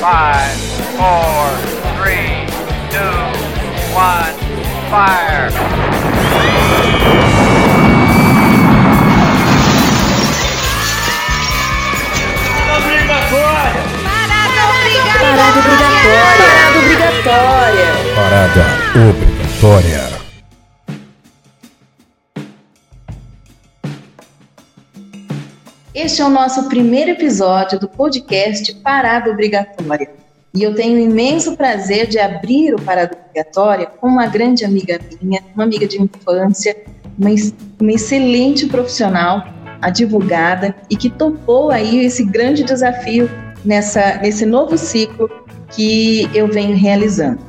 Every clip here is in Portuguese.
Five, four, three, two, one, fire! Parada obrigatória. Parada obrigatória. Parada obrigatória. Este é o nosso primeiro episódio do podcast Parada Obrigatória. E eu tenho o imenso prazer de abrir o Parada Obrigatória com uma grande amiga minha, uma amiga de infância, uma, uma excelente profissional, advogada, e que topou aí esse grande desafio nessa, nesse novo ciclo que eu venho realizando.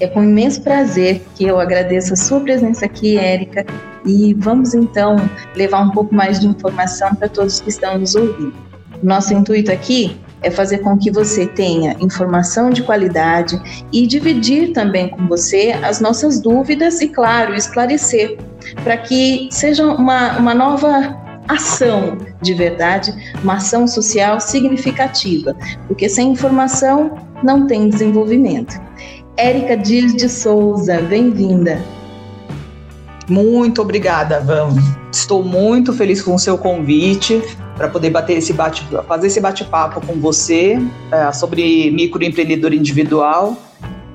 É com imenso prazer que eu agradeço a sua presença aqui, Érica, e vamos então levar um pouco mais de informação para todos que estão nos ouvindo. Nosso intuito aqui é fazer com que você tenha informação de qualidade e dividir também com você as nossas dúvidas e, claro, esclarecer, para que seja uma, uma nova ação de verdade, uma ação social significativa, porque sem informação não tem desenvolvimento. Érica Dias de Souza, bem-vinda. Muito obrigada, Van. Estou muito feliz com o seu convite para poder bater esse bate, fazer esse bate-papo com você é, sobre microempreendedor individual.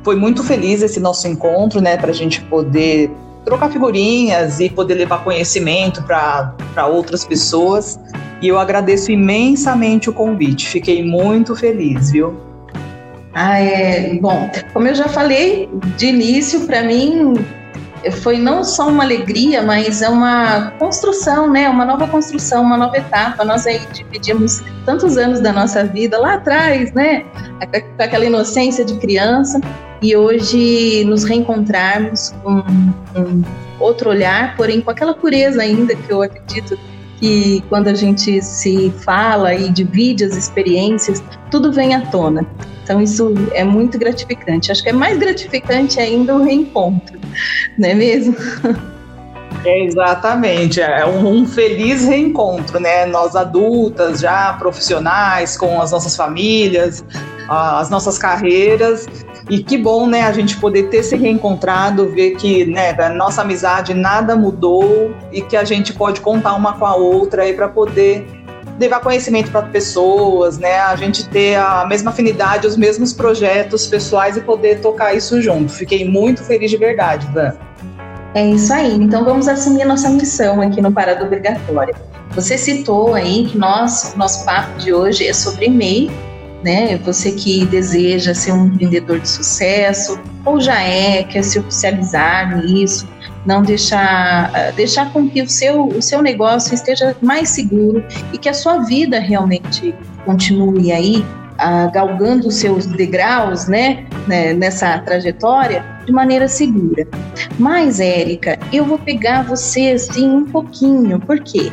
Foi muito feliz esse nosso encontro, né, para a gente poder trocar figurinhas e poder levar conhecimento para outras pessoas. E eu agradeço imensamente o convite. Fiquei muito feliz, viu? Ah, é. Bom, como eu já falei de início, para mim foi não só uma alegria, mas é uma construção, né? Uma nova construção, uma nova etapa. Nós aí dividimos tantos anos da nossa vida lá atrás, né? Com aquela inocência de criança e hoje nos reencontrarmos com outro olhar, porém com aquela pureza ainda que eu acredito que quando a gente se fala e divide as experiências, tudo vem à tona. Então isso é muito gratificante. Acho que é mais gratificante ainda o reencontro, não é mesmo? É exatamente, é um feliz reencontro, né? Nós adultas, já profissionais, com as nossas famílias, as nossas carreiras. E que bom, né, a gente poder ter se reencontrado, ver que, né, a nossa amizade nada mudou e que a gente pode contar uma com a outra aí para poder levar conhecimento para pessoas, né? A gente ter a mesma afinidade, os mesmos projetos pessoais e poder tocar isso junto. Fiquei muito feliz de verdade, Dan. É isso aí. Então vamos assumir a nossa missão aqui no Parada Obrigatória. Você citou aí que nós, nosso papo de hoje é sobre MEI, né? Você que deseja ser um empreendedor de sucesso ou já é, quer se oficializar nisso, não deixar, ah, deixar com que o seu, o seu negócio esteja mais seguro e que a sua vida realmente continue aí uh, galgando os seus degraus, né, né, nessa trajetória de maneira segura. Mas, Érica, eu vou pegar você assim um pouquinho, por quê?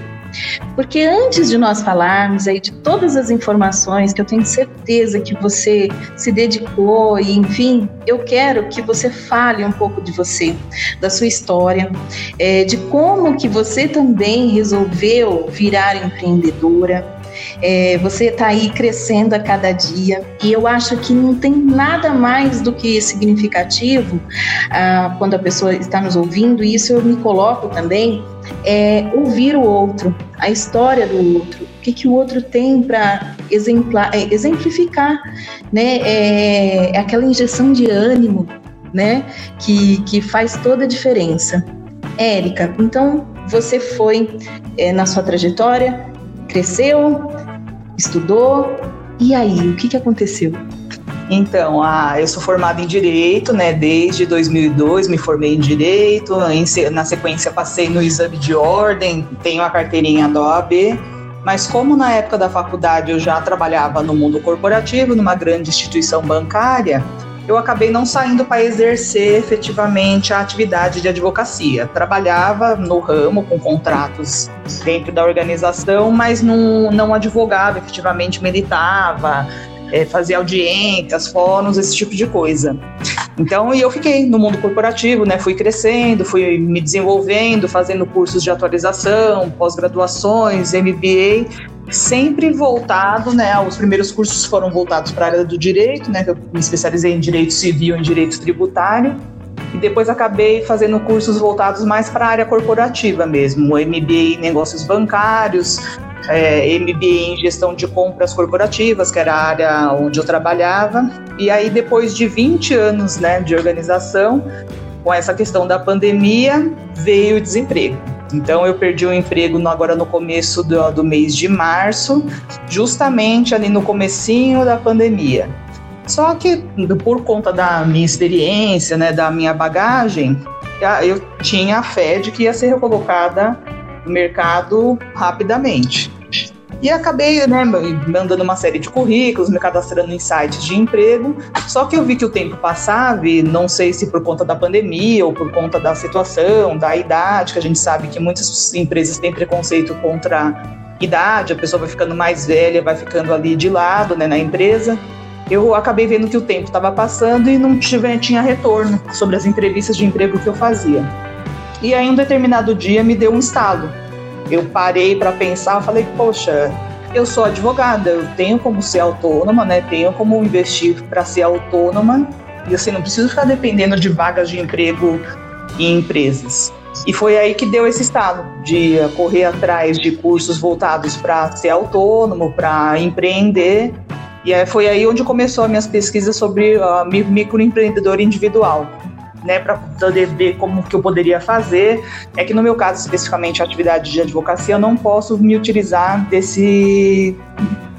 Porque antes de nós falarmos aí de todas as informações que eu tenho certeza que você se dedicou e enfim, eu quero que você fale um pouco de você, da sua história, é, de como que você também resolveu virar empreendedora, é, você está aí crescendo a cada dia e eu acho que não tem nada mais do que significativo ah, quando a pessoa está nos ouvindo, e isso eu me coloco também, é ouvir o outro, a história do outro, o que, que o outro tem para é, exemplificar, né? É, é aquela injeção de ânimo, né? Que, que faz toda a diferença. Érica, então você foi é, na sua trajetória cresceu, estudou, e aí, o que, que aconteceu? Então, ah, eu sou formada em Direito, né, desde 2002, me formei em Direito, em, na sequência passei no exame de ordem, tenho a carteirinha da OAB, mas como na época da faculdade eu já trabalhava no mundo corporativo, numa grande instituição bancária, eu acabei não saindo para exercer efetivamente a atividade de advocacia. Trabalhava no ramo com contratos dentro da organização, mas não, não advogava efetivamente, militava, é, fazia audiências, fóruns, esse tipo de coisa. Então, e eu fiquei no mundo corporativo, né? Fui crescendo, fui me desenvolvendo, fazendo cursos de atualização, pós-graduações, MBA, sempre voltado, né? Os primeiros cursos foram voltados para a área do direito, né? Eu me especializei em direito civil em direito tributário. E depois acabei fazendo cursos voltados mais para a área corporativa mesmo, MBA em negócios bancários, é, MBA em gestão de compras corporativas, que era a área onde eu trabalhava. E aí, depois de 20 anos né, de organização, com essa questão da pandemia, veio o desemprego. Então, eu perdi o emprego no, agora no começo do, do mês de março, justamente ali no comecinho da pandemia. Só que, por conta da minha experiência, né, da minha bagagem, eu tinha a fé de que ia ser recolocada mercado rapidamente. E acabei né, mandando uma série de currículos, me cadastrando em sites de emprego. Só que eu vi que o tempo passava, e não sei se por conta da pandemia ou por conta da situação, da idade, que a gente sabe que muitas empresas têm preconceito contra idade, a pessoa vai ficando mais velha, vai ficando ali de lado né, na empresa. Eu acabei vendo que o tempo estava passando e não tive, tinha retorno sobre as entrevistas de emprego que eu fazia. E aí, um determinado dia, me deu um estalo. Eu parei para pensar, falei, poxa, eu sou advogada, eu tenho como ser autônoma, né? Tenho como investir para ser autônoma e assim não preciso ficar dependendo de vagas de emprego em empresas. E foi aí que deu esse estado de correr atrás de cursos voltados para ser autônomo, para empreender. E foi aí onde começou as minhas pesquisas sobre uh, microempreendedor individual né, para poder ver como que eu poderia fazer. É que no meu caso, especificamente, a atividade de advocacia, eu não posso me utilizar desse,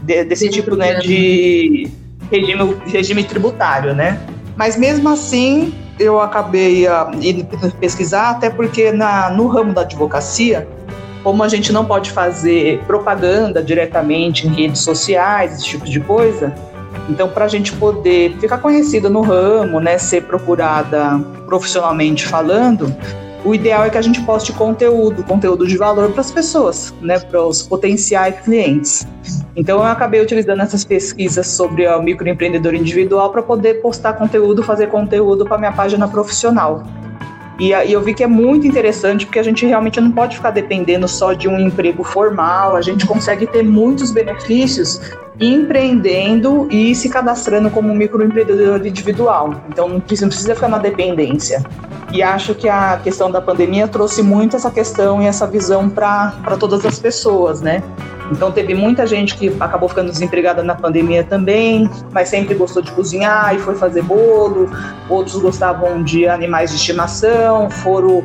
de, desse tipo né, de regime, regime tributário, né? Mas mesmo assim, eu acabei uh, indo pesquisar, até porque na, no ramo da advocacia, como a gente não pode fazer propaganda diretamente em redes sociais, esse tipo de coisa, então, para a gente poder ficar conhecida no ramo, né, ser procurada profissionalmente falando, o ideal é que a gente poste conteúdo, conteúdo de valor para as pessoas, né, para os potenciais clientes. Então, eu acabei utilizando essas pesquisas sobre o microempreendedor individual para poder postar conteúdo, fazer conteúdo para minha página profissional. E, e eu vi que é muito interessante porque a gente realmente não pode ficar dependendo só de um emprego formal, a gente consegue ter muitos benefícios empreendendo e se cadastrando como microempreendedor individual. Então não precisa, não precisa ficar na dependência. E acho que a questão da pandemia trouxe muito essa questão e essa visão para todas as pessoas, né? Então teve muita gente que acabou ficando desempregada na pandemia também, mas sempre gostou de cozinhar e foi fazer bolo. Outros gostavam de animais de estimação, foram,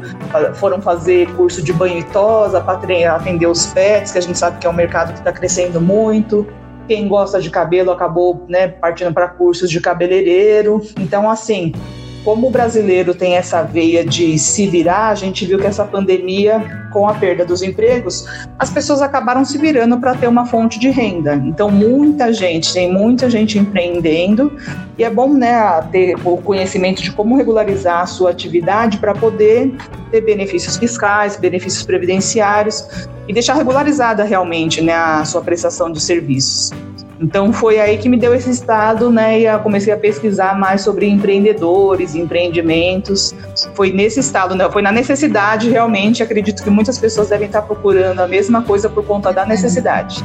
foram fazer curso de banho e tosa para atender os pets, que a gente sabe que é um mercado que está crescendo muito. Quem gosta de cabelo acabou né, partindo para cursos de cabeleireiro. Então, assim, como o brasileiro tem essa veia de se virar, a gente viu que essa pandemia, com a perda dos empregos, as pessoas acabaram se virando para ter uma fonte de renda. Então, muita gente, tem muita gente empreendendo, e é bom né, ter o conhecimento de como regularizar a sua atividade para poder ter benefícios fiscais, benefícios previdenciários e deixar regularizada realmente né, a sua prestação de serviços. Então foi aí que me deu esse estado, né? E eu comecei a pesquisar mais sobre empreendedores, empreendimentos. Foi nesse estado, né? Foi na necessidade, realmente. Acredito que muitas pessoas devem estar procurando a mesma coisa por conta da necessidade.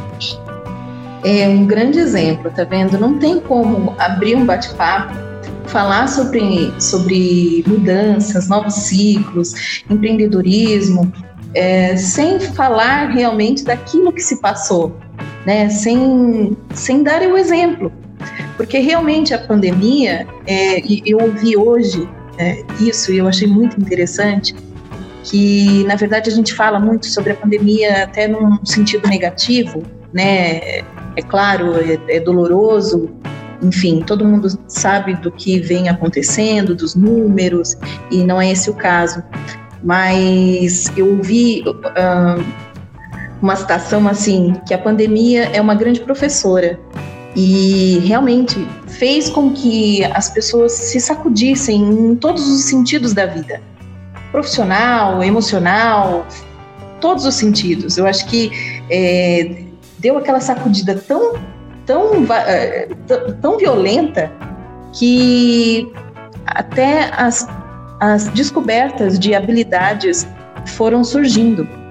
É um grande exemplo, tá vendo? Não tem como abrir um bate-papo falar sobre, sobre mudanças, novos ciclos, empreendedorismo, é, sem falar realmente daquilo que se passou, né? sem, sem dar o exemplo. Porque realmente a pandemia, é, eu ouvi hoje é, isso e eu achei muito interessante, que na verdade a gente fala muito sobre a pandemia até num sentido negativo, né? É claro, é, é doloroso, enfim, todo mundo sabe do que vem acontecendo, dos números, e não é esse o caso. Mas eu ouvi uh, uma citação assim, que a pandemia é uma grande professora e realmente fez com que as pessoas se sacudissem em todos os sentidos da vida, profissional, emocional, todos os sentidos. Eu acho que é, deu aquela sacudida tão, tão, é, tão violenta que até as, as descobertas de habilidades foram surgindo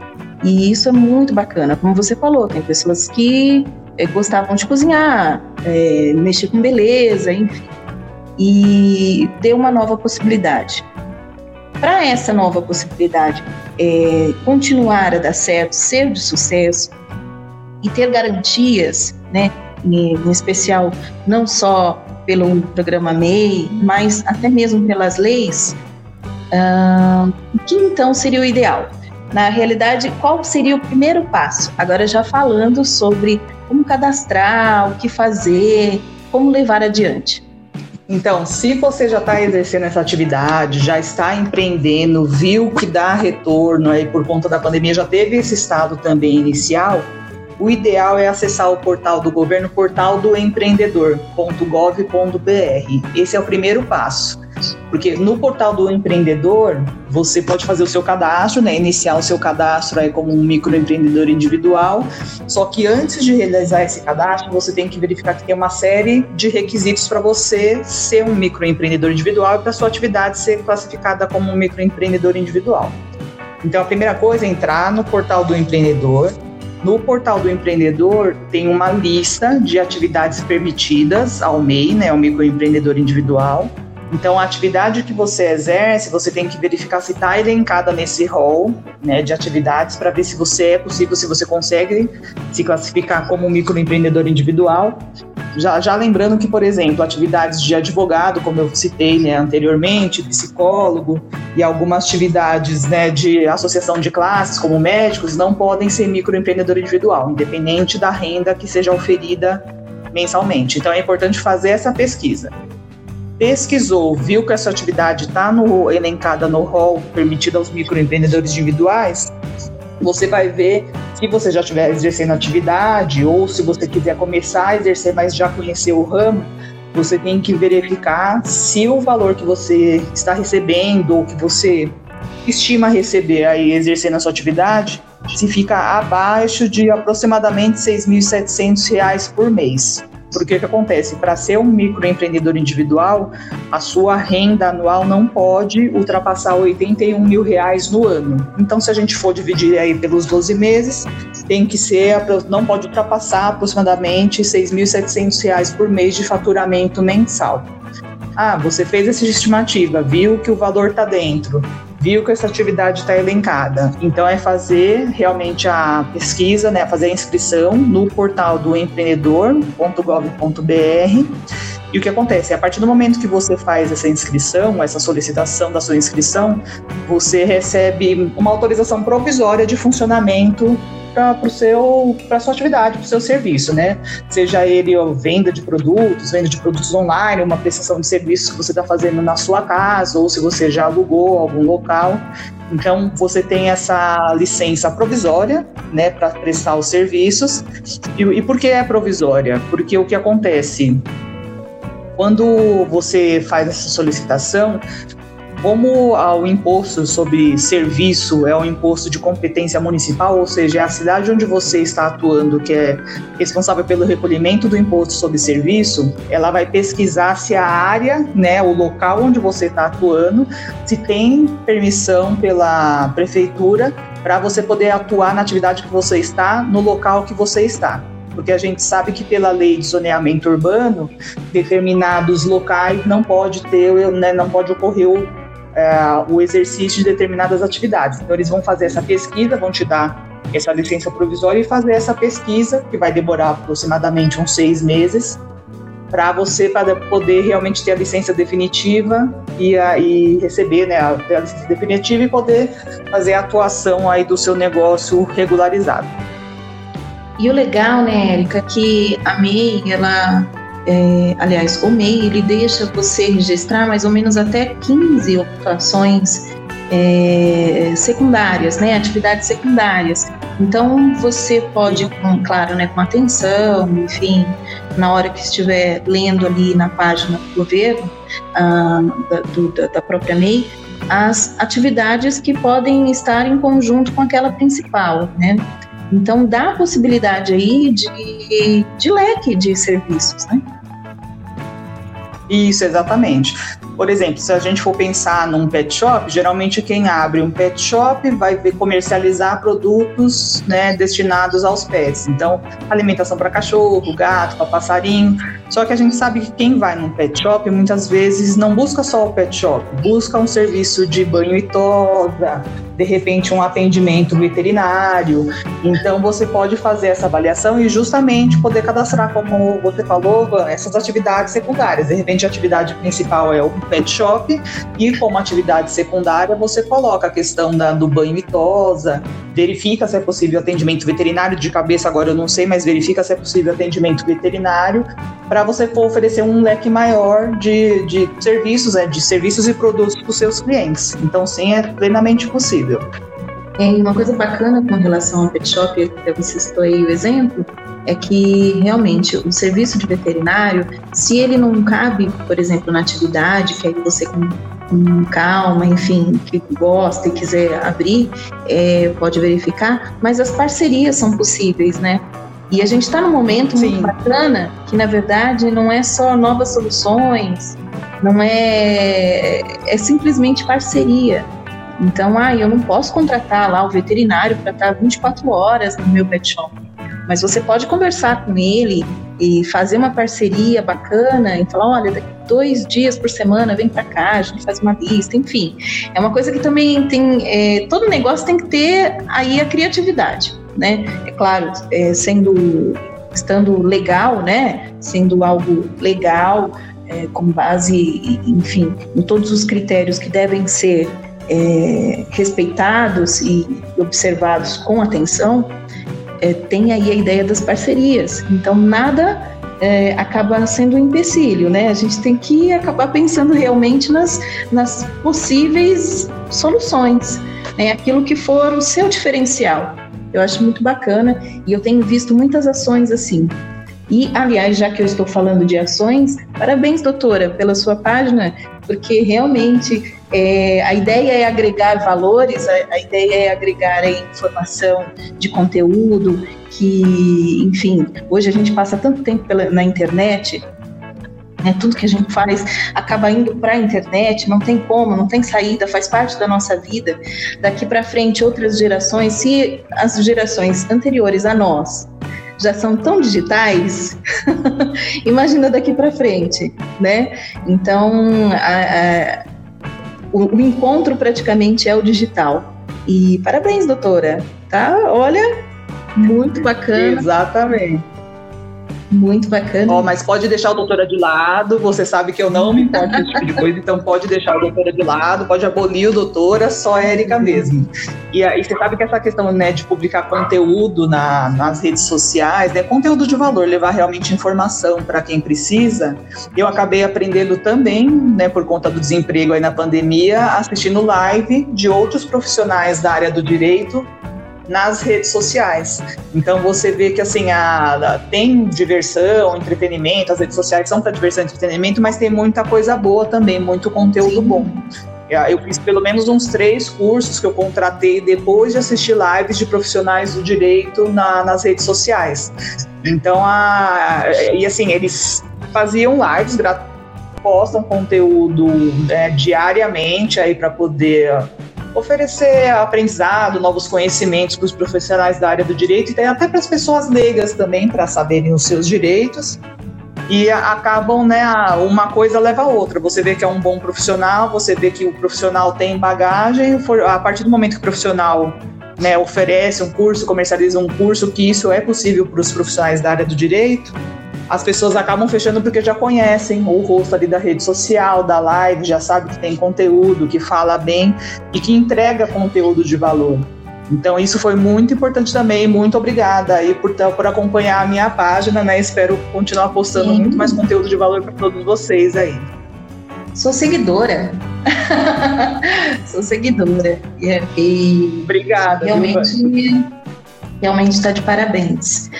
E isso é muito bacana, como você falou, tem pessoas que é, gostavam de cozinhar, é, mexer com beleza, enfim. E deu uma nova possibilidade. Para essa nova possibilidade é, continuar a dar certo, ser de sucesso e ter garantias, né, em, em especial não só pelo programa MEI, mas até mesmo pelas leis, uh, o que então seria o ideal? Na realidade, qual seria o primeiro passo? Agora já falando sobre como cadastrar, o que fazer, como levar adiante. Então, se você já está exercendo essa atividade, já está empreendendo, viu que dá retorno aí por conta da pandemia, já teve esse estado também inicial, o ideal é acessar o portal do governo, portal do empreendedor.gov.br. Esse é o primeiro passo. Porque no portal do empreendedor, você pode fazer o seu cadastro, né, iniciar o seu cadastro aí como um microempreendedor individual. Só que antes de realizar esse cadastro, você tem que verificar que tem uma série de requisitos para você ser um microempreendedor individual e para sua atividade ser classificada como um microempreendedor individual. Então, a primeira coisa é entrar no portal do empreendedor, no portal do empreendedor tem uma lista de atividades permitidas ao MEI, né, o microempreendedor individual. Então, a atividade que você exerce, você tem que verificar se está elencada nesse rol né, de atividades para ver se você é possível, se você consegue se classificar como um microempreendedor individual. Já, já lembrando que, por exemplo, atividades de advogado, como eu citei né, anteriormente, psicólogo e algumas atividades né, de associação de classes, como médicos, não podem ser microempreendedor individual, independente da renda que seja oferida mensalmente. Então, é importante fazer essa pesquisa pesquisou, viu que essa atividade está elencada no rol permitido aos microempreendedores individuais, você vai ver se você já estiver exercendo atividade ou se você quiser começar a exercer, mas já conheceu o ramo, você tem que verificar se o valor que você está recebendo ou que você estima receber aí exercendo a sua atividade, se fica abaixo de aproximadamente R$ 6.700 por mês. Porque o que acontece? Para ser um microempreendedor individual, a sua renda anual não pode ultrapassar 81 mil reais no ano. Então, se a gente for dividir aí pelos 12 meses, tem que ser, não pode ultrapassar aproximadamente 6.700 reais por mês de faturamento mensal. Ah, você fez essa estimativa, viu que o valor está dentro viu que essa atividade está elencada. Então é fazer realmente a pesquisa, né, fazer a inscrição no portal do empreendedor.gov.br. E o que acontece? A partir do momento que você faz essa inscrição, essa solicitação da sua inscrição, você recebe uma autorização provisória de funcionamento para para sua atividade, para o seu serviço, né? Seja ele ó, venda de produtos, venda de produtos online, uma prestação de serviços que você está fazendo na sua casa, ou se você já alugou algum local. Então você tem essa licença provisória, né, para prestar os serviços. E, e por que é provisória? Porque o que acontece quando você faz essa solicitação, como o imposto sobre serviço é um imposto de competência municipal, ou seja, é a cidade onde você está atuando que é responsável pelo recolhimento do imposto sobre serviço, ela vai pesquisar se a área, né, o local onde você está atuando, se tem permissão pela prefeitura para você poder atuar na atividade que você está, no local que você está porque a gente sabe que pela lei de zoneamento urbano, determinados locais não pode ter, né, não pode ocorrer o é, o exercício de determinadas atividades. Então, eles vão fazer essa pesquisa, vão te dar essa licença provisória e fazer essa pesquisa, que vai demorar aproximadamente uns seis meses, para você para poder realmente ter a licença definitiva e, receber né, a, a, licença definitiva e poder fazer a atuação aí do seu negócio regularizado. E o legal, né, Érica, que a MEI, ela é, aliás, o MEI ele deixa você registrar mais ou menos até 15 ocupações é, secundárias, né, atividades secundárias. Então você pode, com, claro, né, com atenção, enfim, na hora que estiver lendo ali na página do governo, ah, da, do, da própria MEI, as atividades que podem estar em conjunto com aquela principal, né? Então, dá a possibilidade aí de, de leque de serviços, né? Isso, exatamente. Por exemplo, se a gente for pensar num pet shop, geralmente quem abre um pet shop vai comercializar produtos né, destinados aos pets. Então, alimentação para cachorro, gato, para passarinho. Só que a gente sabe que quem vai num pet shop muitas vezes não busca só o pet shop, busca um serviço de banho e tosa, de repente um atendimento veterinário. Então você pode fazer essa avaliação e justamente poder cadastrar, como você falou, essas atividades secundárias. De repente a atividade principal é o pet shop e como atividade secundária você coloca a questão da, do banho e tosa, verifica se é possível atendimento veterinário de cabeça agora eu não sei, mas verifica se é possível atendimento veterinário para você oferecer um leque maior de, de serviços, né, de serviços e produtos para os seus clientes. Então sim, é plenamente possível. É, uma coisa bacana com relação ao pet shop, você citou aí o exemplo, é que realmente o serviço de veterinário, se ele não cabe, por exemplo, na atividade, que aí você com, com calma, enfim, que gosta e quiser abrir, é, pode verificar, mas as parcerias são possíveis, né? E a gente está num momento Sim. muito bacana que, na verdade, não é só novas soluções, não é, é simplesmente parceria. Então, ah, eu não posso contratar lá o veterinário para estar 24 horas no meu pet shop. Mas você pode conversar com ele e fazer uma parceria bacana e falar, olha, daqui dois dias por semana vem para cá, a gente faz uma lista, enfim. É uma coisa que também tem, é, todo negócio tem que ter aí a criatividade, né? É claro, é, sendo, estando legal, né? Sendo algo legal, é, com base, enfim, em todos os critérios que devem ser é, respeitados e observados com atenção, é, tem aí a ideia das parcerias. Então, nada é, acaba sendo um empecilho, né? A gente tem que acabar pensando realmente nas, nas possíveis soluções, né? aquilo que for o seu diferencial. Eu acho muito bacana e eu tenho visto muitas ações assim. E, aliás, já que eu estou falando de ações, parabéns, doutora, pela sua página, porque realmente é, a ideia é agregar valores, a, a ideia é agregar informação de conteúdo, que, enfim, hoje a gente passa tanto tempo pela, na internet, né, tudo que a gente faz acaba indo para a internet, não tem como, não tem saída, faz parte da nossa vida. Daqui para frente, outras gerações, se as gerações anteriores a nós já são tão digitais, imagina daqui para frente, né? Então, a, a, o, o encontro praticamente é o digital. E parabéns, doutora, tá? Olha, muito bacana. Exatamente. Muito bacana. Oh, mas pode deixar o doutora de lado, você sabe que eu não me importo com esse tipo de coisa, então pode deixar o doutora de lado, pode abolir o doutora, só Érica mesmo. E aí você sabe que essa questão né, de publicar conteúdo na, nas redes sociais, né, conteúdo de valor, levar realmente informação para quem precisa, eu acabei aprendendo também, né, por conta do desemprego aí na pandemia, assistindo live de outros profissionais da área do direito nas redes sociais. Então você vê que assim a, a, tem diversão, entretenimento, as redes sociais são para diversão e entretenimento, mas tem muita coisa boa também, muito conteúdo Sim. bom. Eu fiz pelo menos uns três cursos que eu contratei depois de assistir lives de profissionais do direito na, nas redes sociais. Então, a, e assim, eles faziam lives postam conteúdo né, diariamente aí para poder oferecer aprendizado, novos conhecimentos para os profissionais da área do direito e até para as pessoas leigas também, para saberem os seus direitos. E acabam, né, uma coisa leva a outra. Você vê que é um bom profissional, você vê que o profissional tem bagagem, a partir do momento que o profissional né, oferece um curso, comercializa um curso, que isso é possível para os profissionais da área do direito, as pessoas acabam fechando porque já conhecem o rosto ali da rede social, da live, já sabe que tem conteúdo, que fala bem e que entrega conteúdo de valor. Então isso foi muito importante também. Muito obrigada aí por, por acompanhar a minha página, né? Espero continuar postando Sim. muito mais conteúdo de valor para todos vocês aí. Sou seguidora. Sou seguidora. E, Obrigada. Realmente, realmente está de parabéns.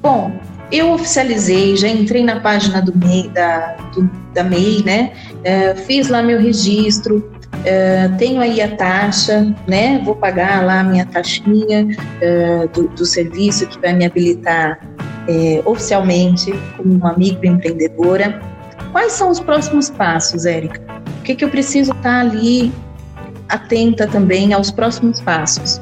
Bom, eu oficializei, já entrei na página do MEI, da, do, da MEI, né? É, fiz lá meu registro, é, tenho aí a taxa, né? Vou pagar lá a minha taxinha é, do, do, serviço que vai me habilitar é, oficialmente como uma microempreendedora. Quais são os próximos passos, Érica? O que, que eu preciso estar ali atenta também aos próximos passos?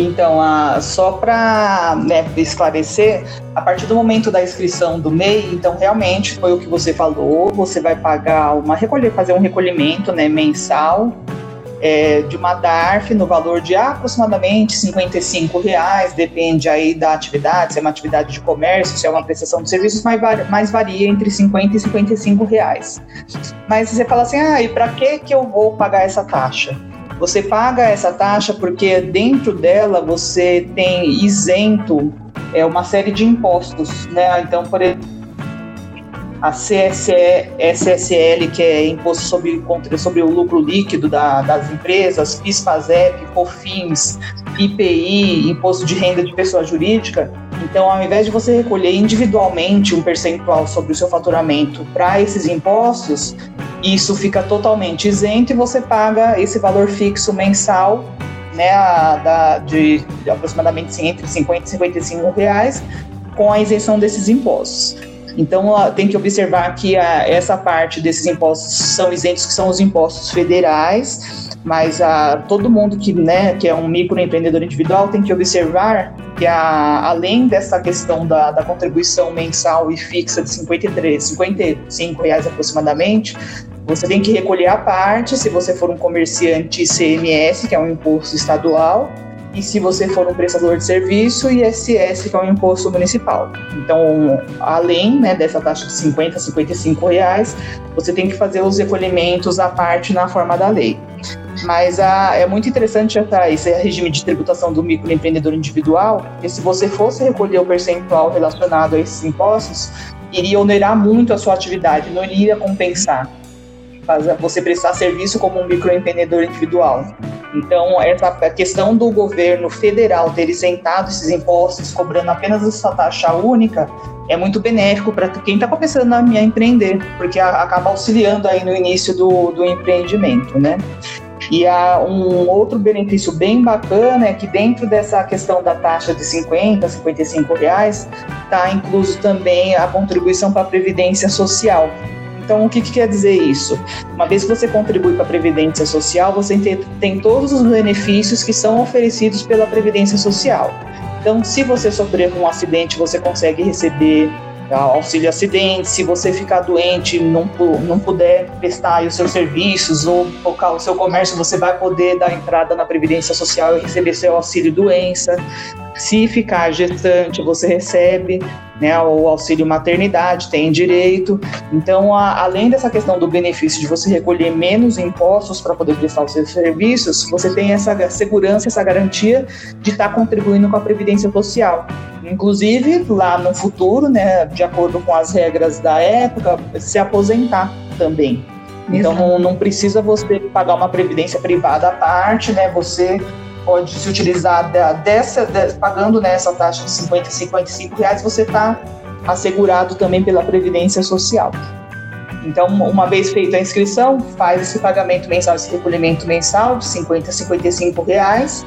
Então, a, só para né, esclarecer, a partir do momento da inscrição do MEI, então realmente foi o que você falou, você vai pagar uma recolher, fazer um recolhimento né, mensal é, de uma DARF no valor de aproximadamente 55 reais, depende aí da atividade, se é uma atividade de comércio, se é uma prestação de serviços, mas, mais varia entre 50 e 55 reais. Mas você fala assim, ah, e para que que eu vou pagar essa taxa? Você paga essa taxa porque dentro dela você tem isento é, uma série de impostos, né? Então, por exemplo, a CSE, SSL, que é Imposto sobre, sobre o Lucro Líquido da, das Empresas, PIS-PASEP, COFINS, IPI, Imposto de Renda de Pessoa Jurídica. Então, ao invés de você recolher individualmente um percentual sobre o seu faturamento para esses impostos, isso fica totalmente isento e você paga esse valor fixo mensal né, a, da, de, de aproximadamente entre 50 e 55 reais com a isenção desses impostos. Então, tem que observar que a, essa parte desses impostos são isentos, que são os impostos federais, mas a, todo mundo que, né, que é um microempreendedor individual tem que observar que, a, além dessa questão da, da contribuição mensal e fixa de 53, 55 reais aproximadamente, você tem que recolher a parte, se você for um comerciante ICMS, que é um imposto estadual, e se você for um prestador de serviço, ISS, que é um imposto municipal. Então, além né, dessa taxa de 50, 55 reais, você tem que fazer os recolhimentos à parte na forma da lei. Mas a, é muito interessante essa, esse regime de tributação do microempreendedor individual, porque se você fosse recolher o percentual relacionado a esses impostos, iria onerar muito a sua atividade, não iria compensar você prestar serviço como um microempreendedor individual. Então, essa questão do governo federal ter isentado esses impostos, cobrando apenas essa taxa única, é muito benéfico para quem está começando a empreender, porque acaba auxiliando aí no início do, do empreendimento, né? E há um outro benefício bem bacana é que dentro dessa questão da taxa de 50, 55 reais, está incluso também a contribuição para a Previdência Social. Então, o que, que, quer dizer isso? Uma vez que você contribui para a Previdência Social, você tem, tem todos os benefícios que são oferecidos pela Previdência Social. Então, se você sofrer um acidente, você consegue receber auxílio acidente, se você ficar doente, não, não puder prestar os seus serviços ou focar o seu comércio, você vai poder dar entrada na Previdência Social e receber seu auxílio doença. Se ficar gestante, você recebe né, o auxílio maternidade, tem direito. Então, a, além dessa questão do benefício de você recolher menos impostos para poder prestar os seus serviços, você tem essa segurança, essa garantia de estar tá contribuindo com a Previdência Social. Inclusive, lá no futuro, né, de acordo com as regras da época, se aposentar também. Então, não, não, precisa você pagar uma previdência privada à parte, né? Você pode se utilizar dessa, de, pagando nessa né, taxa de 50, 55 reais, você está assegurado também pela Previdência Social. Então, uma vez feita a inscrição, faz esse pagamento mensal, esse recolhimento mensal de 50 a 55 reais.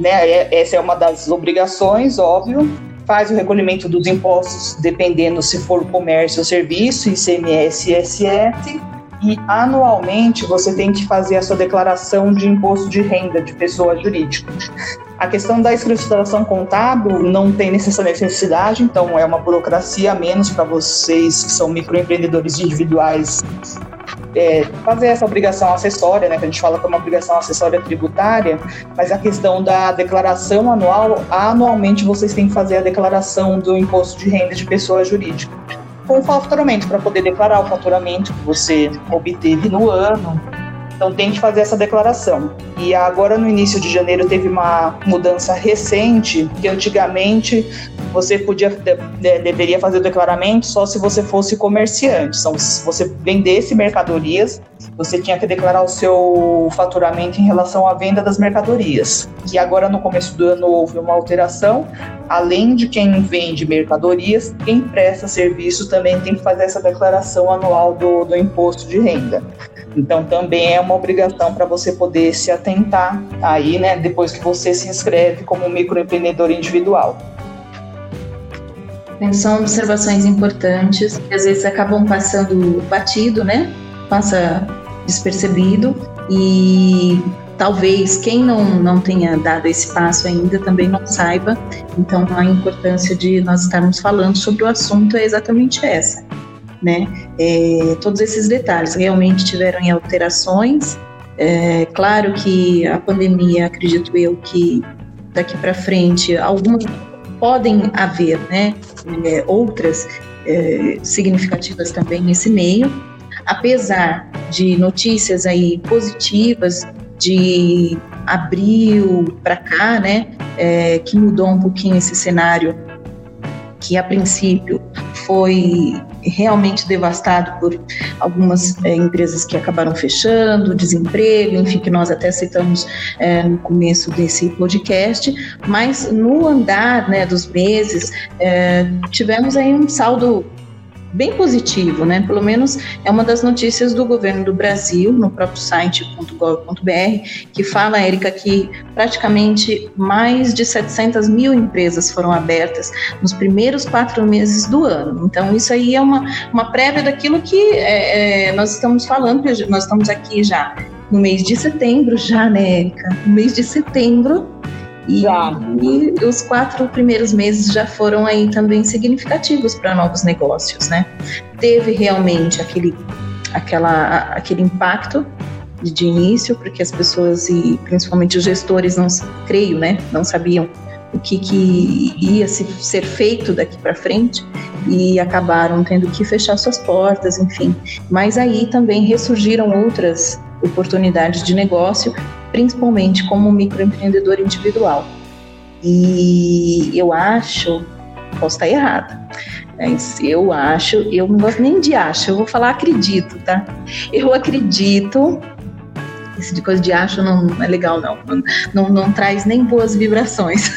Né? É, essa é uma das obrigações, óbvio. Faz o recolhimento dos impostos, dependendo se for comércio ou serviço, ICMS e ISS e anualmente você tem que fazer a sua declaração de imposto de renda de pessoa jurídica. A questão da escrituração contábil não tem essa necessidade, então é uma burocracia a menos para vocês que são microempreendedores individuais é, fazer essa obrigação acessória, né, que a gente fala que é uma obrigação acessória tributária, mas a questão da declaração anual, anualmente vocês têm que fazer a declaração do imposto de renda de pessoa jurídica com o faturamento, para poder declarar o faturamento que você obteve no ano. Então tem que fazer essa declaração. E agora no início de janeiro teve uma mudança recente, que antigamente você podia de, deveria fazer o declaramento só se você fosse comerciante. Então, se você vendesse mercadorias, você tinha que declarar o seu faturamento em relação à venda das mercadorias. E agora no começo do ano houve uma alteração, além de quem vende mercadorias, quem presta serviço também tem que fazer essa declaração anual do, do imposto de renda. Então também é uma obrigação para você poder se atentar aí, né, depois que você se inscreve como microempreendedor individual. São observações importantes que às vezes acabam passando batido, né? passa despercebido e talvez quem não, não tenha dado esse passo ainda também não saiba. Então, a importância de nós estarmos falando sobre o assunto é exatamente essa. Né? É, todos esses detalhes realmente tiveram alterações. É, claro que a pandemia, acredito eu, que daqui para frente algumas podem haver, né, é, outras é, significativas também nesse meio, apesar de notícias aí positivas de abril para cá, né, é, que mudou um pouquinho esse cenário que a princípio foi realmente devastado por algumas é, empresas que acabaram fechando, desemprego, enfim, que nós até citamos é, no começo desse podcast, mas no andar né, dos meses é, tivemos aí um saldo bem positivo, né? Pelo menos é uma das notícias do governo do Brasil, no próprio site.gov.br, que fala, Érica, que praticamente mais de 700 mil empresas foram abertas nos primeiros quatro meses do ano. Então, isso aí é uma, uma prévia daquilo que é, é, nós estamos falando, nós estamos aqui já no mês de setembro, já, né, Érica? No mês de setembro, e, e, os quatro primeiros meses já foram aí também significativos para novos negócios, né? Teve realmente aquele, aquela, aquele impacto de início, porque as pessoas e principalmente os gestores não creio, né, não sabiam o que, que ia se, ser feito daqui para frente e acabaram tendo que fechar suas portas, enfim. Mas aí também ressurgiram outras oportunidades de negócio principalmente como microempreendedor individual. E eu acho, posso estar errada, mas eu acho, eu não gosto nem de acho, eu vou falar acredito, tá? Eu acredito, esse de coisa de acho não é legal não, não, não traz nem boas vibrações.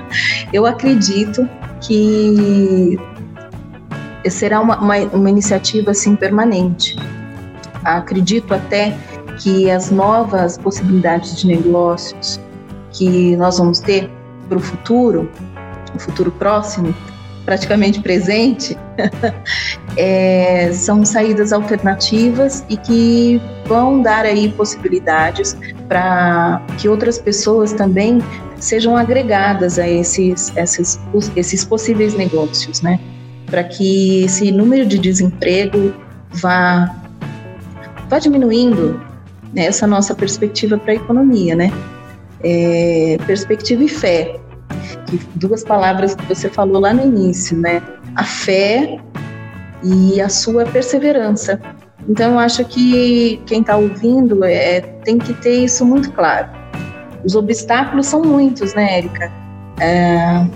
eu acredito que será uma, uma, uma iniciativa assim permanente. Acredito até que as novas possibilidades de negócios que nós vamos ter para o futuro, o futuro próximo, praticamente presente, é, são saídas alternativas e que vão dar aí possibilidades para que outras pessoas também sejam agregadas a esses, esses, esses possíveis negócios, né? Para que esse número de desemprego vá, vá diminuindo essa nossa perspectiva para a economia, né? É, perspectiva e fé, duas palavras que você falou lá no início, né? A fé e a sua perseverança. Então, eu acho que quem está ouvindo é, tem que ter isso muito claro. Os obstáculos são muitos, né, Érica? É,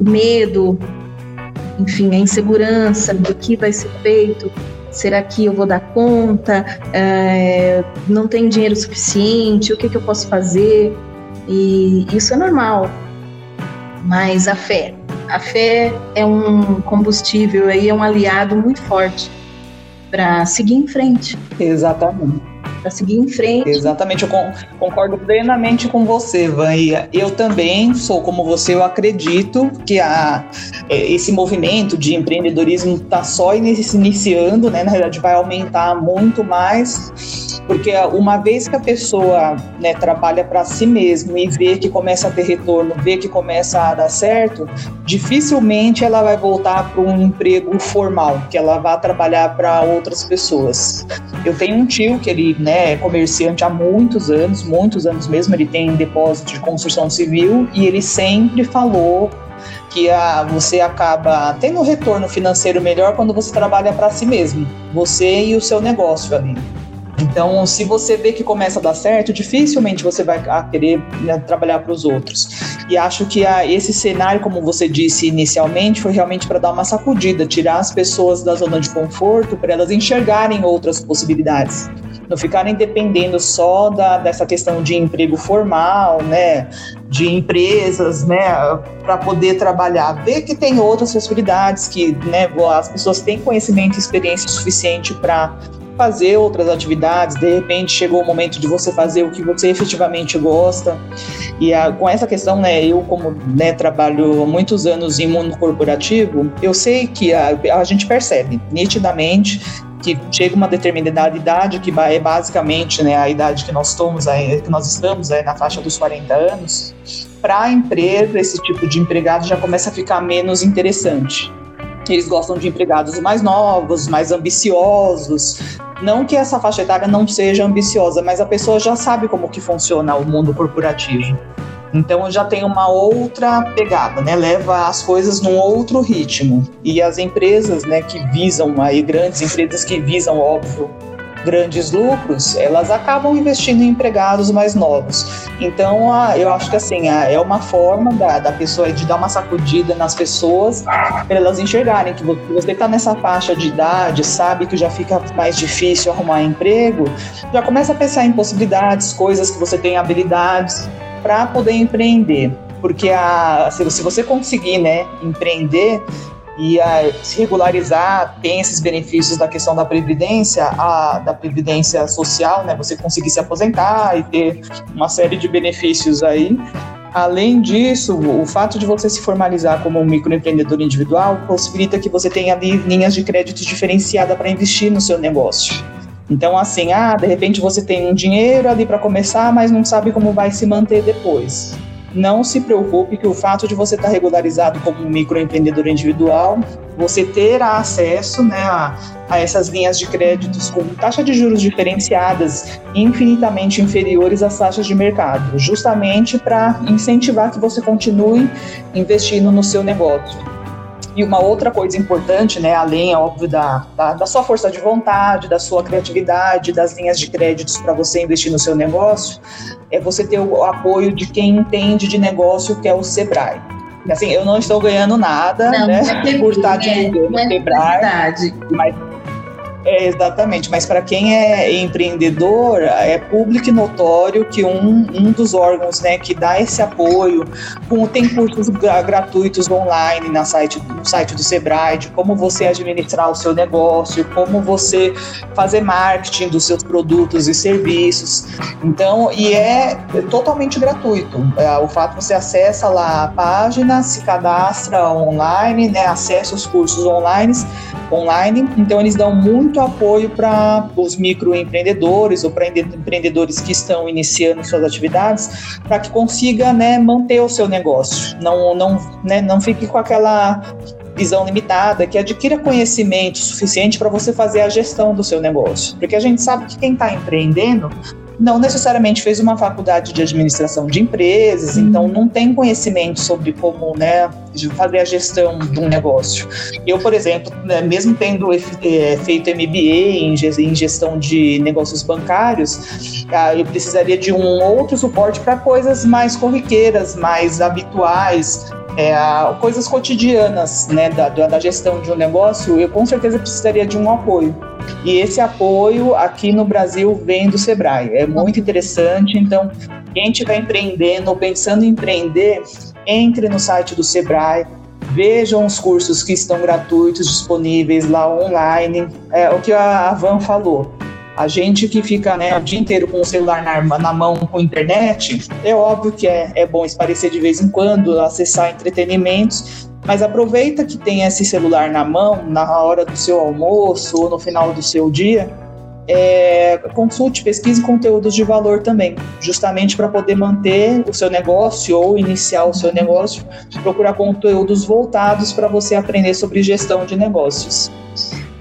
o medo, enfim, a insegurança do que vai ser feito, será que eu vou dar conta? É, não tenho dinheiro suficiente? O que, que eu posso fazer? E isso é normal. Mas a fé, a fé é um combustível aí, é um aliado muito forte para seguir em frente. Exatamente para seguir em frente. Exatamente, eu concordo plenamente com você, Van. E eu também sou como você, eu acredito que a, é, esse movimento de empreendedorismo está só iniciando, né? Na verdade, vai aumentar muito mais, porque uma vez que a pessoa né, trabalha para si mesmo e vê que começa a ter retorno, vê que começa a dar certo, dificilmente ela vai voltar para um emprego formal, que ela vá trabalhar para outras pessoas. Eu tenho um tio que ele né, é comerciante há muitos anos, muitos anos mesmo, ele tem depósito de construção civil e ele sempre falou que a, você acaba tendo um retorno financeiro melhor quando você trabalha para si mesmo, você e o seu negócio ali. Então, se você vê que começa a dar certo, dificilmente você vai querer né, trabalhar para os outros. E acho que a, esse cenário, como você disse inicialmente, foi realmente para dar uma sacudida, tirar as pessoas da zona de conforto, para elas enxergarem outras possibilidades não ficarem dependendo só da, dessa questão de emprego formal, né, de empresas, né, para poder trabalhar. Ver que tem outras possibilidades, que né, as pessoas têm conhecimento e experiência suficiente para fazer outras atividades, de repente chegou o momento de você fazer o que você efetivamente gosta. E a, com essa questão, né, eu como né, trabalho muitos anos em mundo corporativo, eu sei que a, a gente percebe nitidamente que chega uma determinada idade, que é basicamente né, a idade que nós estamos, que nós estamos aí, na faixa dos 40 anos, para a empresa, esse tipo de empregado já começa a ficar menos interessante. Eles gostam de empregados mais novos, mais ambiciosos. Não que essa faixa etária não seja ambiciosa, mas a pessoa já sabe como que funciona o mundo corporativo. Então já tem uma outra pegada, né? Leva as coisas num outro ritmo. E as empresas, né, que visam aí grandes empresas que visam, óbvio, grandes lucros, elas acabam investindo em empregados mais novos. Então, eu acho que assim, é uma forma da, da pessoa de dar uma sacudida nas pessoas para elas enxergarem que você está nessa faixa de idade, sabe que já fica mais difícil arrumar emprego, já começa a pensar em possibilidades, coisas que você tem habilidades para poder empreender. Porque a, se, se você conseguir né, empreender, e a, se regularizar, tem esses benefícios da questão da previdência, a, da previdência social, né? Você conseguir se aposentar e ter uma série de benefícios aí. Além disso, o fato de você se formalizar como um microempreendedor individual possibilita que você tenha linhas de crédito diferenciada para investir no seu negócio. Então, assim, ah, de repente você tem um dinheiro ali para começar, mas não sabe como vai se manter depois não se preocupe que o fato de você estar regularizado como um microempreendedor individual, você ter acesso né, a, a essas linhas de créditos com taxa de juros diferenciadas infinitamente inferiores às taxas de mercado, justamente para incentivar que você continue investindo no seu negócio. E uma outra coisa importante, né, além, óbvio, da, da, da sua força de vontade, da sua criatividade, das linhas de créditos para você investir no seu negócio, é você ter o apoio de quem entende de negócio, que é o Sebrae. Assim, eu não estou ganhando nada, não, né, é por estar divulgando o Sebrae, mas é, exatamente, mas para quem é empreendedor, é público e notório que um, um dos órgãos né, que dá esse apoio, com, tem cursos gratuitos online na site, no site do Sebrae, de como você administrar o seu negócio, como você fazer marketing dos seus produtos e serviços. Então, e é totalmente gratuito. É, o fato você acessa lá a página, se cadastra online, né, acessa os cursos online, online. Então, eles dão muito muito apoio para os microempreendedores ou para empreendedores que estão iniciando suas atividades, para que consiga né, manter o seu negócio, não, não, né, não fique com aquela visão limitada, que adquira conhecimento suficiente para você fazer a gestão do seu negócio. Porque a gente sabe que quem está empreendendo não necessariamente fez uma faculdade de administração de empresas, uhum. então não tem conhecimento sobre como né, fazer a gestão de um negócio. Eu, por exemplo, né, mesmo tendo é, feito MBA em gestão de negócios bancários, ah, eu precisaria de um outro suporte para coisas mais corriqueiras, mais habituais, é, coisas cotidianas né, da, da gestão de um negócio, eu com certeza precisaria de um apoio. E esse apoio aqui no Brasil vem do Sebrae. É muito interessante. Então, quem estiver empreendendo ou pensando em empreender, entre no site do Sebrae, vejam os cursos que estão gratuitos disponíveis lá online. É o que a Van falou. A gente que fica né, o dia inteiro com o celular na, na mão com internet, é óbvio que é, é bom esparecer de vez em quando, acessar entretenimentos, mas aproveita que tem esse celular na mão, na hora do seu almoço ou no final do seu dia, é, consulte, pesquise conteúdos de valor também, justamente para poder manter o seu negócio ou iniciar o seu negócio, procurar conteúdos voltados para você aprender sobre gestão de negócios.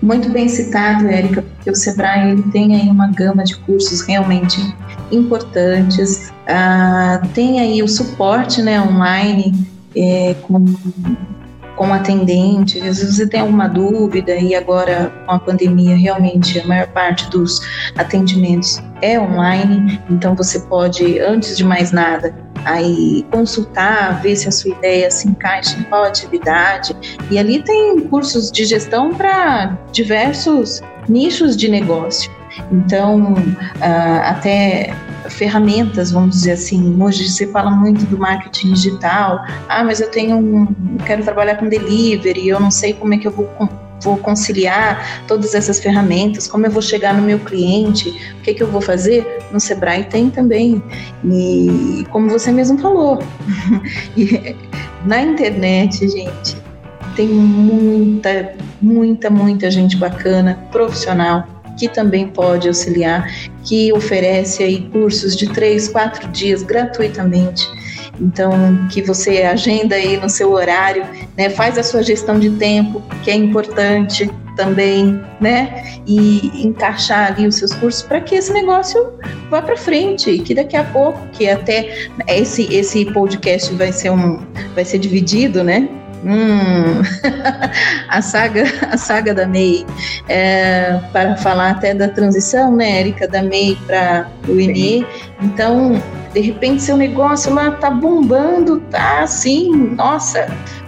Muito bem citado, Érica, porque o Sebrae ele tem aí uma gama de cursos realmente importantes. Ah, tem aí o suporte né, online é, com, com atendente. Às vezes você tem alguma dúvida e agora com a pandemia realmente a maior parte dos atendimentos é online. Então você pode, antes de mais nada, aí consultar, ver se a sua ideia se encaixa em qual atividade. E ali tem cursos de gestão para diversos nichos de negócio. Então, uh, até ferramentas, vamos dizer assim. Hoje você fala muito do marketing digital. Ah, mas eu tenho um, quero trabalhar com delivery, eu não sei como é que eu vou vou conciliar todas essas ferramentas, como eu vou chegar no meu cliente, o que, que eu vou fazer? No Sebrae tem também. E como você mesmo falou, na internet, gente, tem muita, muita, muita gente bacana, profissional, que também pode auxiliar, que oferece aí cursos de três, quatro dias gratuitamente. Então, que você agenda aí no seu horário, né? Faz a sua gestão de tempo, que é importante também, né? E encaixar ali os seus cursos para que esse negócio vá para frente, que daqui a pouco, que até esse esse podcast vai ser um vai ser dividido, né? Hum, a saga, a saga da MEI, é, para falar até da transição, né, Érica, da MEI para o INE. Então, de repente, seu negócio lá tá bombando, tá assim, nossa,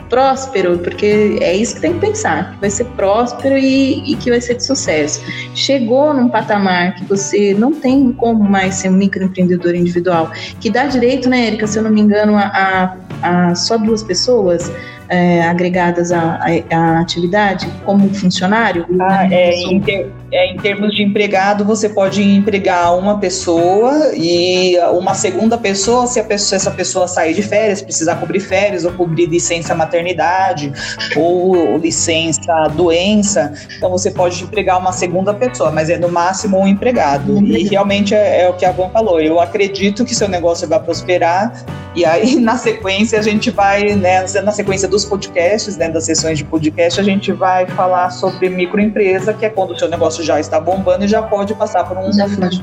próspero, porque é isso que tem que pensar, que vai ser próspero e, e, que vai ser de sucesso. Chegou num patamar que você não tem como mais ser um microempreendedor individual, que dá direito, né, Érica, se eu não me engano, a, a, a só duas pessoas é, agregadas à, à, atividade como funcionário? Ah, é, em, ter, é, em termos de empregado, você pode empregar uma pessoa e uma segunda pessoa, se, pessoa, essa pessoa sair de férias, precisar cobrir férias ou cobrir licença maternidade ou licença doença, então você pode empregar uma segunda pessoa, mas é no máximo um empregado. Um e realmente é, é o que a Van falou. Eu acredito que seu negócio vai prosperar e aí na sequência a gente vai, né, na sequência do dos podcasts, né, das sessões de podcast, a gente vai falar sobre microempresa, que é quando o seu negócio já está bombando e já pode passar por um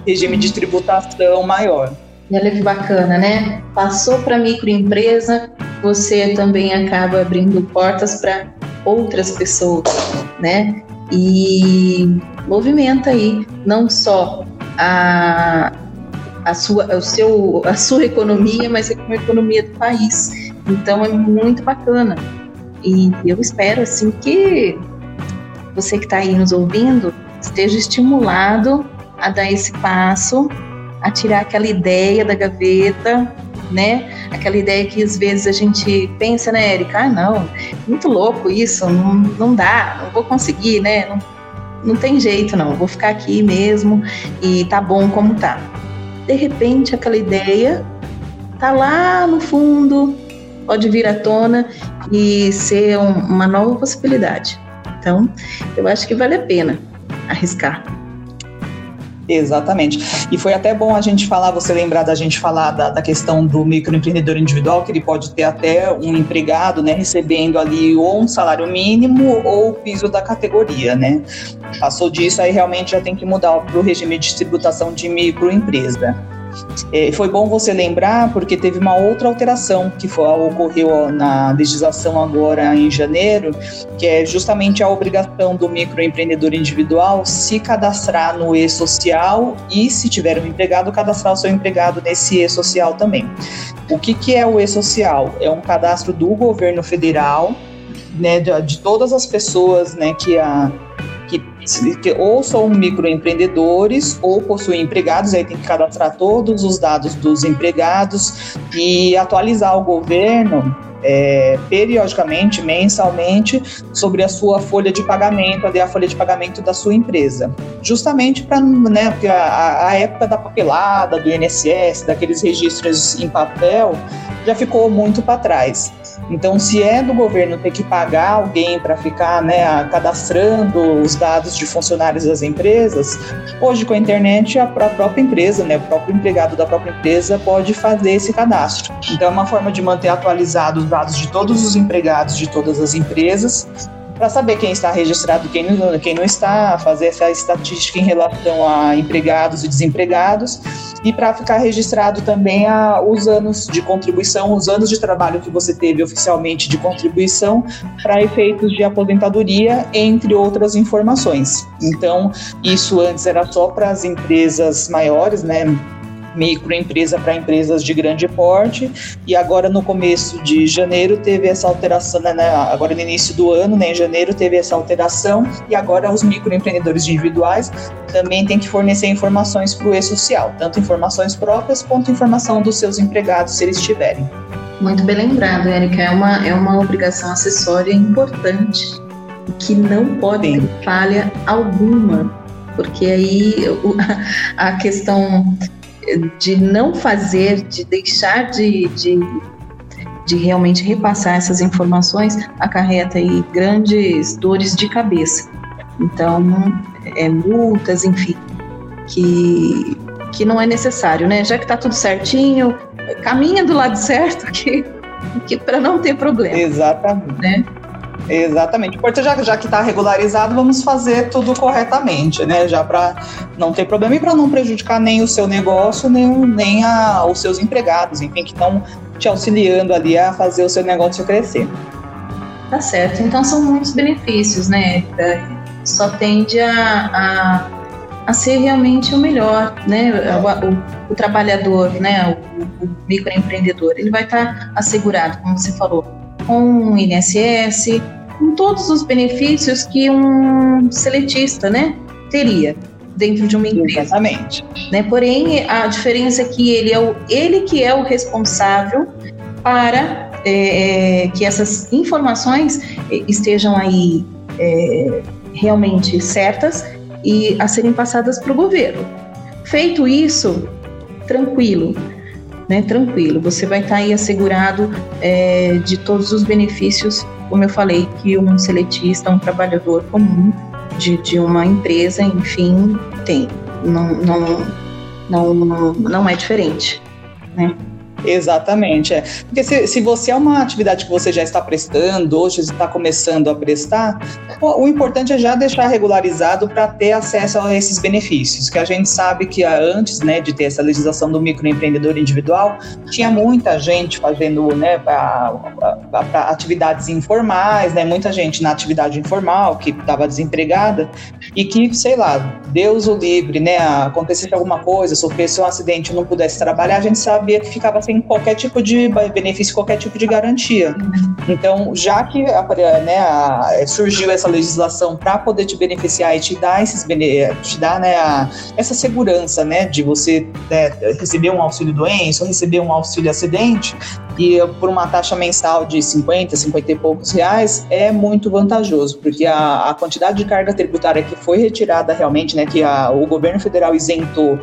regime de tributação maior. E olha que bacana, né? Passou para microempresa, você também acaba abrindo portas para outras pessoas, né? E movimenta aí não só a, a, sua, o seu, a sua economia, mas a economia do país. Então é muito bacana. E eu espero assim que você que está aí nos ouvindo esteja estimulado a dar esse passo, a tirar aquela ideia da gaveta, né? Aquela ideia que às vezes a gente pensa, né, Erika? Ah, não, muito louco isso, não, não dá, não vou conseguir, né? Não, não tem jeito, não, vou ficar aqui mesmo e tá bom como tá. De repente, aquela ideia tá lá no fundo, pode vir à tona e ser um, uma nova possibilidade. Então, eu acho que vale a pena arriscar. Exatamente. E foi até bom a gente falar, você lembrar da gente falar da, da, questão do microempreendedor individual, que ele pode ter até um empregado, né, recebendo ali ou um salário mínimo ou o piso da categoria, né? Passou disso, aí realmente já tem que mudar para o regime de tributação de microempresa. É, foi bom você lembrar, porque teve uma outra alteração que foi, ocorreu na legislação agora em janeiro, que é justamente a obrigação do microempreendedor individual se cadastrar no e-social e, se tiver um empregado, cadastrar o seu empregado nesse e-social também. O que, que é o e-social? É um cadastro do governo federal, né, de, todas as pessoas né, que a que ou são microempreendedores ou possuem empregados, aí tem que cadastrar todos os dados dos empregados e atualizar o governo é, periodicamente, mensalmente, sobre a sua folha de pagamento, ali a folha de pagamento da sua empresa. Justamente para, né, porque a, a época da papelada, do INSS, daqueles registros em papel, já ficou muito para trás. Então, se é do governo ter que pagar alguém para ficar né, cadastrando os dados de funcionários das empresas, hoje com a internet a própria empresa, né, o próprio empregado da própria empresa pode fazer esse cadastro. Então, é uma forma de manter atualizados os dados de todos os empregados de todas as empresas para saber quem está registrado, quem não, quem não está, fazer essa estatística em relação a empregados e desempregados e para ficar registrado também a, os anos de contribuição, os anos de trabalho que você teve oficialmente de contribuição para efeitos de aposentadoria, entre outras informações. Então, isso antes era só para as empresas maiores, né? Microempresa para empresas de grande porte. E agora no começo de janeiro teve essa alteração, né, né, agora no início do ano, né, em janeiro teve essa alteração. E agora os microempreendedores individuais também têm que fornecer informações para o e-social, tanto informações próprias quanto informação dos seus empregados, se eles tiverem. Muito bem lembrado, Érica, é uma, é uma obrigação acessória importante que não pode ter falha alguma, porque aí a questão de não fazer, de deixar de, de, de realmente repassar essas informações acarreta aí grandes dores de cabeça. Então, é, multas, enfim, que, que não é necessário, né? Já que está tudo certinho, caminha do lado certo que, que para não ter problema. Exatamente. Né? Exatamente. Importante, já, já que está regularizado, vamos fazer tudo corretamente, né? Já para não ter problema e para não prejudicar nem o seu negócio, nem, nem a, os seus empregados, enfim, que estão te auxiliando ali a fazer o seu negócio crescer. Tá certo. Então são muitos benefícios, né? Só tende a, a, a ser realmente o melhor, né? O, o, o trabalhador, né? O, o, microempreendedor, ele vai estar tá assegurado, como você falou, com o INSS, com todos os benefícios que um seletista, né? Teria dentro de uma empresa. Exatamente. Né? Porém, a diferença é que ele é o, ele que é o responsável para é, é que essas informações estejam aí é, realmente certas e a serem passadas para o governo. Feito isso, tranquilo, né? Tranquilo, você vai estar tá aí assegurado é, de todos os benefícios, como eu falei, que um seletista, um trabalhador comum de, de uma empresa, enfim, tem. Não, não, não, não, não é diferente. Né? Exatamente, é. Porque se, se você é uma atividade que você já está prestando, hoje está começando a prestar, o, importante é já deixar regularizado para ter acesso a esses benefícios, que a gente sabe que antes né, de ter essa legislação do microempreendedor individual, tinha muita gente fazendo né, para atividades informais, né, muita gente na atividade informal que estava desempregada e que, sei lá, Deus o livre, né, acontecesse alguma coisa, sofresse um acidente não pudesse trabalhar, a gente sabia que ficava sem qualquer tipo de benefício, qualquer tipo de garantia. Então, já que né, surgiu essa legislação para poder te beneficiar e te dar esses te dar né, a, essa segurança né, de você né, receber um auxílio doença ou receber um auxílio acidente, e por uma taxa mensal de 50, 50 e poucos reais, é muito vantajoso, porque a, a quantidade de carga tributária que foi retirada realmente, né, que a, o governo federal isentou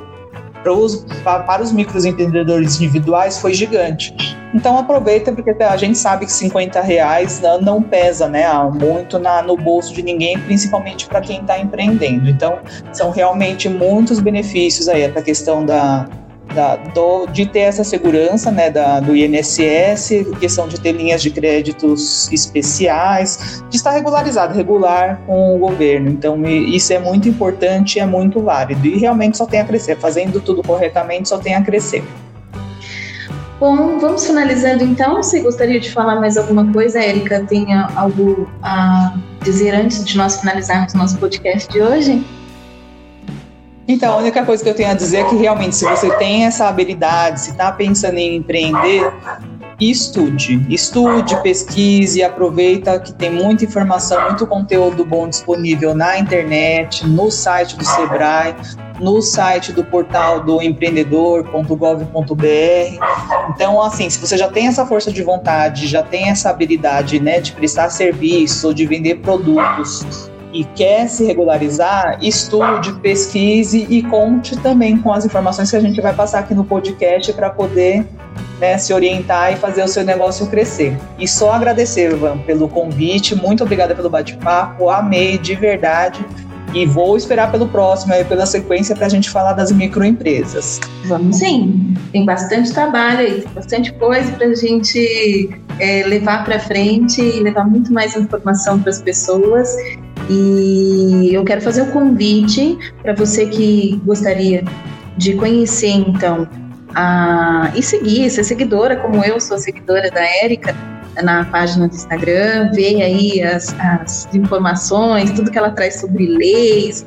para os, para os microempreendedores individuais foi gigante. Então aproveita porque a gente sabe que 50 reais não, pesa né, muito na, no bolso de ninguém, principalmente para quem está empreendendo. Então são realmente muitos benefícios aí, a questão da, da, do, de ter essa segurança né, da, do INSS, questão de ter linhas de créditos especiais, de estar regularizado, regular com o governo. Então, isso é muito importante é muito válido. E realmente só tem a crescer. Fazendo tudo corretamente, só tem a crescer. Bom, vamos finalizando então. Você gostaria de falar mais alguma coisa, Érica? Tem algo a dizer antes de nós finalizarmos nosso podcast de hoje? Então, a única coisa que eu tenho a dizer é que realmente, se você tem essa habilidade, se está pensando em empreender, estude, estude, pesquise, aproveita que tem muita informação, muito conteúdo bom disponível na internet, no site do Sebrae, no site do portal do empreendedor.gov.br. Então, assim, se você já tem essa força de vontade, já tem essa habilidade, né, de prestar serviço ou de vender produtos e quer se regularizar, estude, pesquise e conte também com as informações que a gente vai passar aqui no podcast para poder né, se orientar e fazer o seu negócio crescer. E só agradecer, Ivan, pelo convite, muito obrigada pelo bate-papo, amei de verdade. E vou esperar pelo próximo, aí, pela sequência, para a gente falar das microempresas. Vamos sim, tem bastante trabalho aí, bastante coisa para a gente é, levar para frente e levar muito mais informação para as pessoas. E eu quero fazer um convite para você que gostaria de conhecer, então, a, e seguir, ser seguidora, como eu sou seguidora da Érica, na página do Instagram, ver aí as, as informações, tudo que ela traz sobre leis,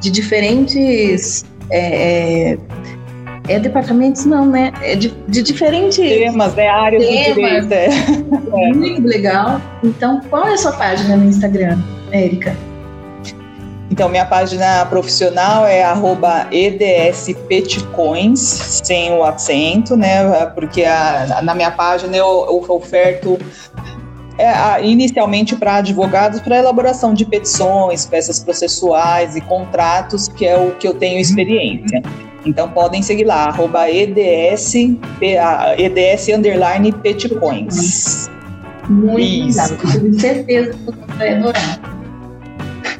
de diferentes. É, é, é departamentos, não, né? É de, de diferentes temas, né? Áreas temas. do direito. É. Muito legal. Então, qual é a sua página no Instagram? Érica? Então, minha página profissional é edspetcoins, sem o acento, né? Porque a, na minha página eu, eu oferto é, inicialmente para advogados para elaboração de petições, peças processuais e contratos, que é o que eu tenho experiência. Então podem seguir lá, arroba EDS, EDS underline petcoins. Muito Isso. legal, tenho certeza que você vai adorar.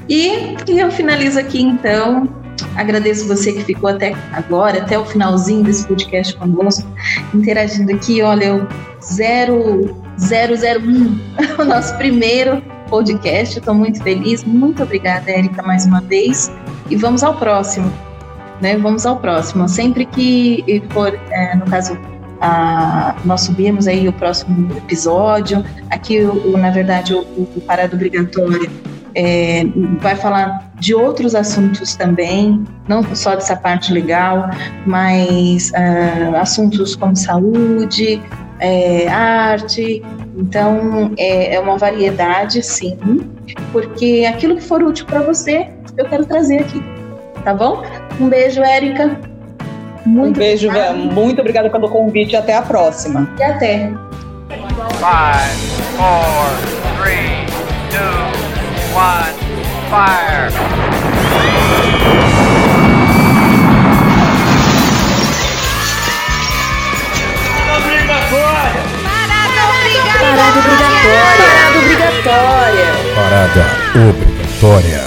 E, eu finalizo aqui então. Agradeço você que ficou até agora, até o finalzinho desse podcast conosco, interagindo aqui. Olha, o 0001, o nosso primeiro podcast. Estou muito feliz. Muito obrigada, Érica, mais uma vez. E vamos ao próximo. Né? Vamos ao próximo. Sempre que for, é, no caso, a, nós subirmos aí o próximo episódio. Aqui, o, na verdade, o, o Parado Obrigatório é, vai falar de outros assuntos também, não só dessa parte legal, mas uh, assuntos como saúde, é, arte. Então, é, é, uma variedade, sim, porque aquilo que for útil para você, eu quero trazer aqui. Tá bom? Um beijo, Érica. Muito um beijo, obrigada. muito obrigada pelo convite e até a próxima. E até. Five, four, three, two, one, fire! Obrigatória! Parada obrigatória! Parada obrigatória! Parada obrigatória! Parada obrigatória!